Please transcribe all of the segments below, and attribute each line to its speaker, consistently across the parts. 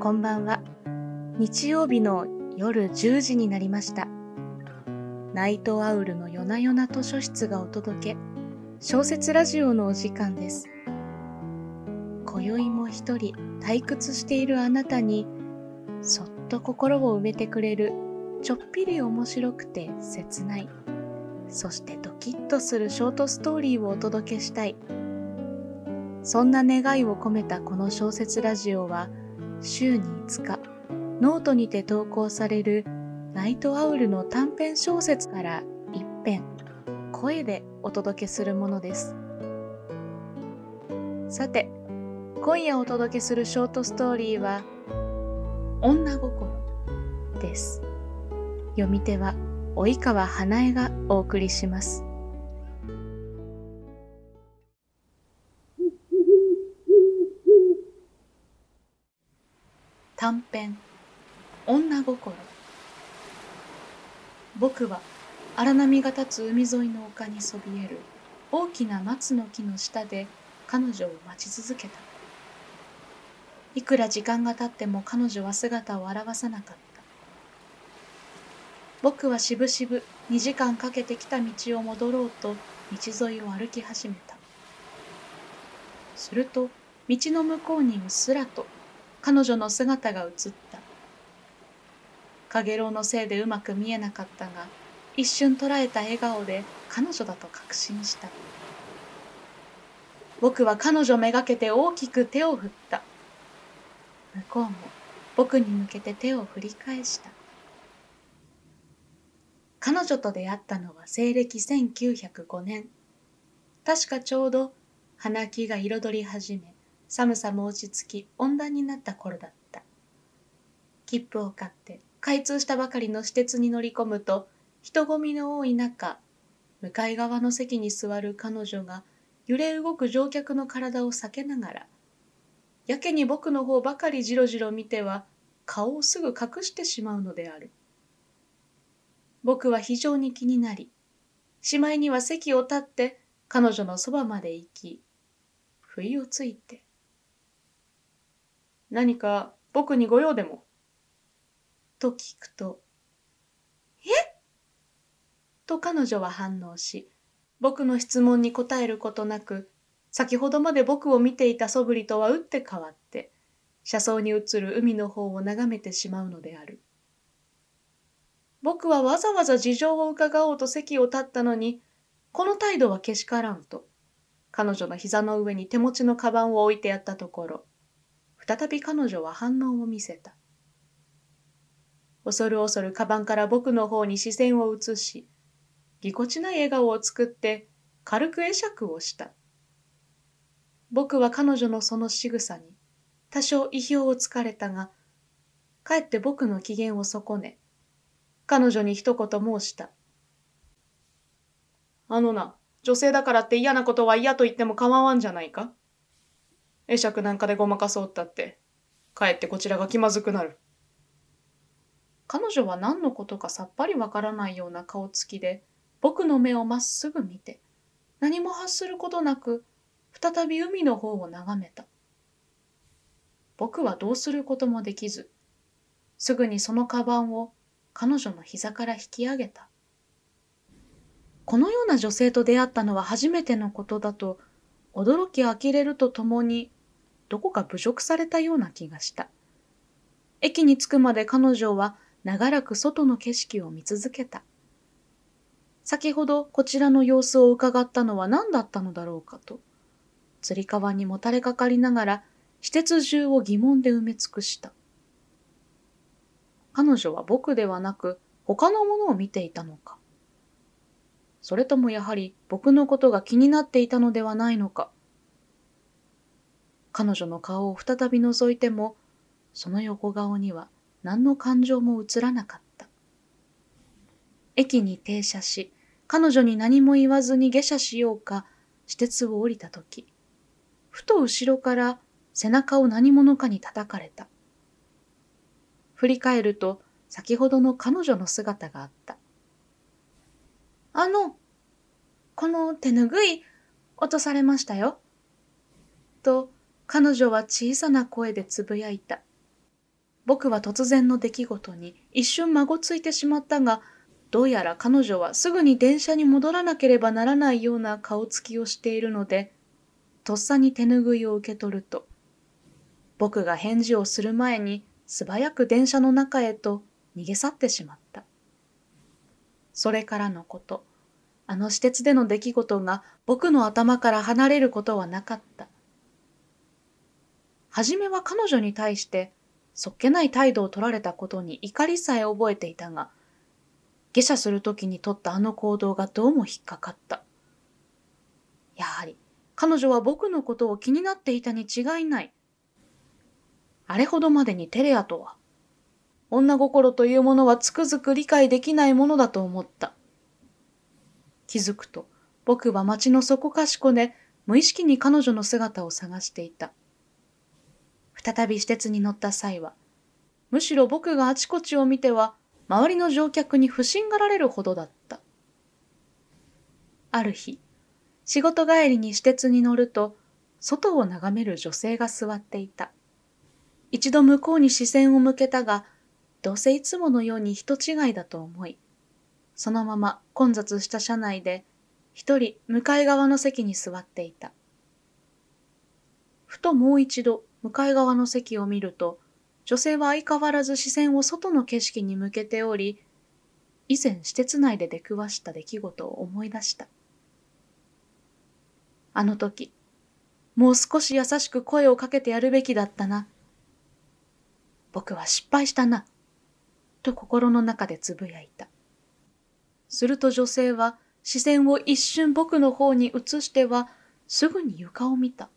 Speaker 1: こんばんは。日曜日の夜10時になりました。ナイトアウルの夜な夜な図書室がお届け、小説ラジオのお時間です。今宵も一人退屈しているあなたに、そっと心を埋めてくれる、ちょっぴり面白くて切ない、そしてドキッとするショートストーリーをお届けしたい。そんな願いを込めたこの小説ラジオは、週に5日、ノートにて投稿されるナイトアウルの短編小説から一編、声でお届けするものです。さて、今夜お届けするショートストーリーは、女心です。読み手は、及川花江がお送りします。短編。女心。僕は荒波が立つ海沿いの丘にそびえる大きな松の木の下で彼女を待ち続けた。いくら時間が経っても彼女は姿を現さなかった。僕はしぶしぶ2時間かけて来た道を戻ろうと道沿いを歩き始めた。すると道の向こうにうっすらと彼女の姿が映った。かげろうのせいでうまく見えなかったが、一瞬捉えた笑顔で彼女だと確信した。僕は彼女めがけて大きく手を振った。向こうも僕に向けて手を振り返した。彼女と出会ったのは西暦1905年。確かちょうど花木が彩り始め、寒さも落ち着き温暖になった頃だった。切符を買って開通したばかりの私鉄に乗り込むと人混みの多い中向かい側の席に座る彼女が揺れ動く乗客の体を避けながらやけに僕の方ばかりじろじろ見ては顔をすぐ隠してしまうのである。僕は非常に気になりしまいには席を立って彼女のそばまで行き不意をついて何か僕にご用でも？と聞くと、え？と彼女は反応し、僕の質問に答えることなく、先ほどまで僕を見ていた素振りとは打って変わって、車窓に映る海の方を眺めてしまうのである。僕はわざわざ事情を伺おうと席を立ったのに、この態度はけしからんと、彼女の膝の上に手持ちのカバンを置いてやったところ、再び彼女は反応を見せた。恐る恐るカバンから僕の方に視線を移し、ぎこちない笑顔を作って軽く会釈をした。僕は彼女のその仕草に多少意表をつかれたが、かえって僕の機嫌を損ね、彼女に一言申した。あのな、女性だからって嫌なことは嫌と言っても構わんじゃないか？会釈なんかでごまかそうったって、かえってこちらが気まずくなる。彼女は何のことかさっぱりわからないような顔つきで、僕の目をまっすぐ見て、何も発することなく、再び海の方を眺めた。僕はどうすることもできず、すぐにそのカバンを彼女の膝から引き上げた。このような女性と出会ったのは初めてのことだと、驚き呆れるとともに、どこか侮辱されたような気がした。駅に着くまで彼女は長らく外の景色を見続けた。先ほどこちらの様子を伺ったのは何だったのだろうかと、つり革にもたれかかりながら、施設中を疑問で埋め尽くした。彼女は僕ではなく他のものを見ていたのか。それともやはり僕のことが気になっていたのではないのか。彼女の顔を再び覗いても、その横顔には何の感情も映らなかった。駅に停車し、彼女に何も言わずに下車しようか、私鉄を降りたとき、ふと後ろから背中を何者かに叩かれた。振り返ると、先ほどの彼女の姿があった。あの、この手ぬぐい落とされましたよ。と、彼女は小さな声でつぶやいた。僕は突然の出来事に一瞬孫ついてしまったが、どうやら彼女はすぐに電車に戻らなければならないような顔つきをしているので、とっさに手ぬぐいを受け取ると、僕が返事をする前に素早く電車の中へと逃げ去ってしまった。それからのこと、あの私鉄での出来事が僕の頭から離れることはなかった。はじめは彼女に対してそっけない態度を取られたことに怒りさえ覚えていたが、下車するときに取ったあの行動がどうも引っかかった。やはり彼女は僕のことを気になっていたに違いない。あれほどまでにテレアとは、女心というものはつくづく理解できないものだと思った。気づくと、僕は街の底かしこで無意識に彼女の姿を探していた。再び私鉄に乗った際は、むしろ僕があちこちを見ては、周りの乗客に不審がられるほどだった。ある日、仕事帰りに私鉄に乗ると、外を眺める女性が座っていた。一度向こうに視線を向けたが、どうせいつものように人違いだと思い、そのまま混雑した車内で、一人向かい側の席に座っていた。ふともう一度向かい側の席を見ると、女性は相変わらず視線を外の景色に向けており、以前施設内で出くわした出来事を思い出した。あの時、もう少し優しく声をかけてやるべきだったな。僕は失敗したな。と心の中でつぶやいた。すると女性は視線を一瞬僕の方に移してはすぐに床を見た。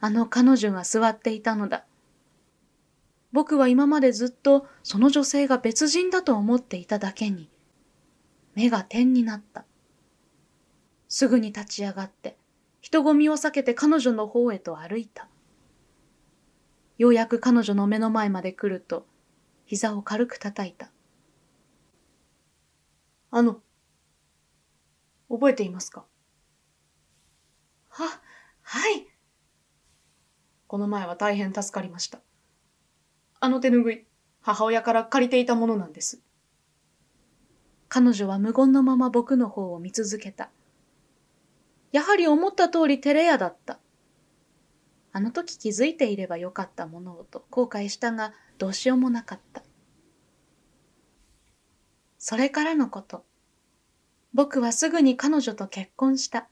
Speaker 1: あの彼女が座っていたのだ。僕は今までずっとその女性が別人だと思っていただけに、目が点になった。すぐに立ち上がって、人混みを避けて彼女の方へと歩いた。ようやく彼女の目の前まで来ると、膝を軽く叩いた。あの、覚えていますか？
Speaker 2: は、はい。
Speaker 1: この前は大変助かりました。あの手ぬぐい、母親から借りていたものなんです。彼女は無言のまま僕の方を見続けた。やはり思った通り照れ屋だった。あの時気づいていればよかったものをと後悔したがどうしようもなかった。それからのこと。僕はすぐに彼女と結婚した。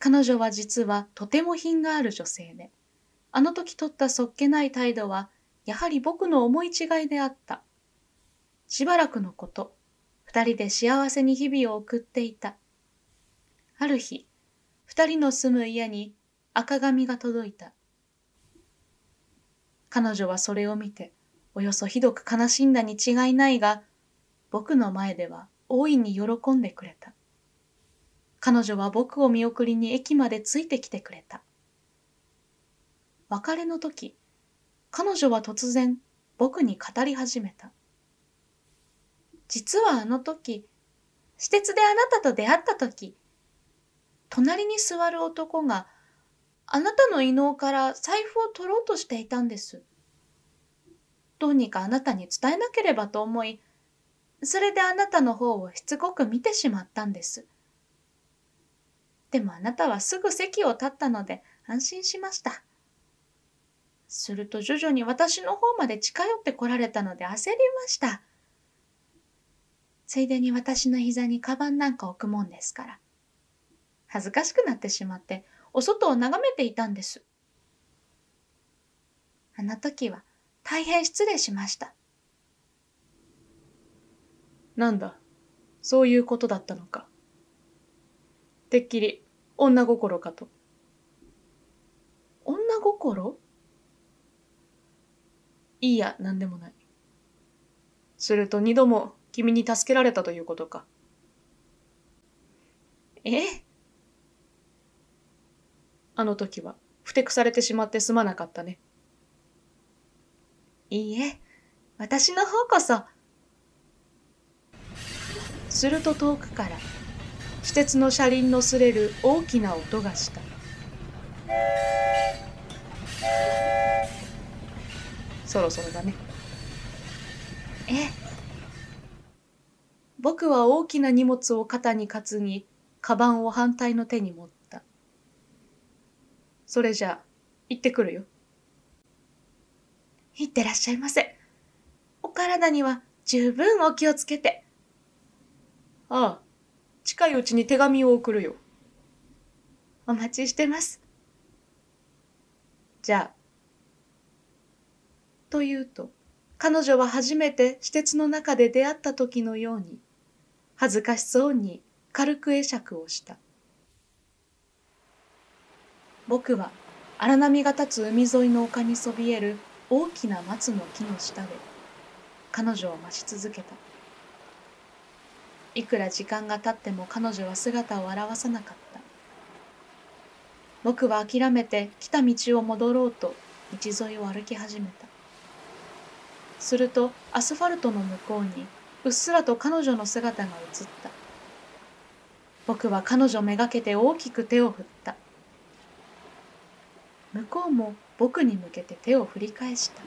Speaker 1: 彼女は実はとても品がある女性で、あの時取ったそっけない態度は、やはり僕の思い違いであった。しばらくのこと、二人で幸せに日々を送っていた。ある日、二人の住む家に赤紙が届いた。彼女はそれを見て、およそひどく悲しんだに違いないが、僕の前では大いに喜んでくれた。彼女は僕を見送りに駅までついてきてくれた。別れの時、彼女は突然僕に語り始めた。実はあの時、私鉄であなたと出会った時、隣に座る男があなたの異能から財布を取ろうとしていたんです。どうにかあなたに伝えなければと思い、それであなたの方をしつこく見てしまったんです。でもあなたはすぐ席を立ったので安心しました。すると徐々に私の方まで近寄ってこられたので焦りました。ついでに私の膝にカバンなんか置くもんですから。恥ずかしくなってしまってお外を眺めていたんです。あの時は大変失礼しました。なんだ、そういうことだったのか。てっきり女心かと。
Speaker 2: 女心？
Speaker 1: いいや、なんでもない。すると二度も君に助けられたということか。
Speaker 2: え？
Speaker 1: あの時は、ふてくされてしまってすまなかったね。
Speaker 2: いいえ、私の方こそ。
Speaker 1: すると遠くから、私鉄の車輪の擦れる大きな音がしたそろそろだね。
Speaker 2: ええ。
Speaker 1: 僕は大きな荷物を肩に担ぎ、カバンを反対の手に持った。それじゃあ、行ってくるよ。
Speaker 2: いってらっしゃいませ。お体には十分お気をつけて。
Speaker 1: ああ、近いうちに手紙を送るよ。
Speaker 2: お待ちしてます。
Speaker 1: じゃあ。というと、彼女は初めて私鉄の中で出会った時のように、恥ずかしそうに軽く会釈をした。僕は荒波が立つ海沿いの丘にそびえる大きな松の木の下で彼女を待ち続けた。いくら時間が経っても彼女は姿を現さなかった。僕は諦めて来た道を戻ろうと道沿いを歩き始めた。するとアスファルトの向こうにうっすらと彼女の姿が映った。僕は彼女めがけて大きく手を振った。向こうも僕に向けて手を振り返した。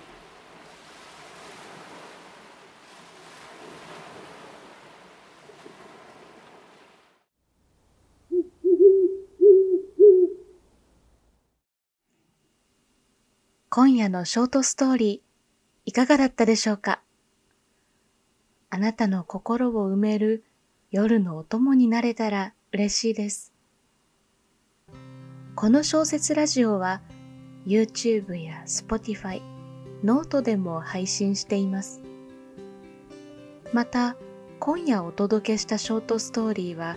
Speaker 1: 今夜のショートストーリー、いかがだったでしょうか？あなたの心を埋める夜のお供になれたら嬉しいです。この小説ラジオは YouTube や Spotify、 note でも配信しています。また、今夜お届けしたショートストーリーは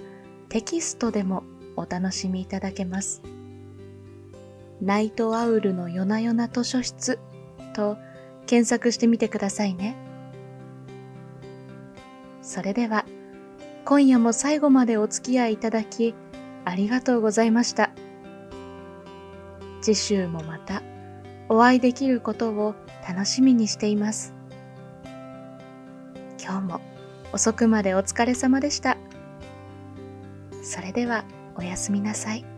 Speaker 1: テキストでもお楽しみいただけます。ナイトアウルの夜な夜な図書室と検索してみてくださいね。それでは、今夜も最後までお付き合いいただき、ありがとうございました。次週もまたお会いできることを楽しみにしています。今日も遅くまでお疲れ様でした。それではおやすみなさい。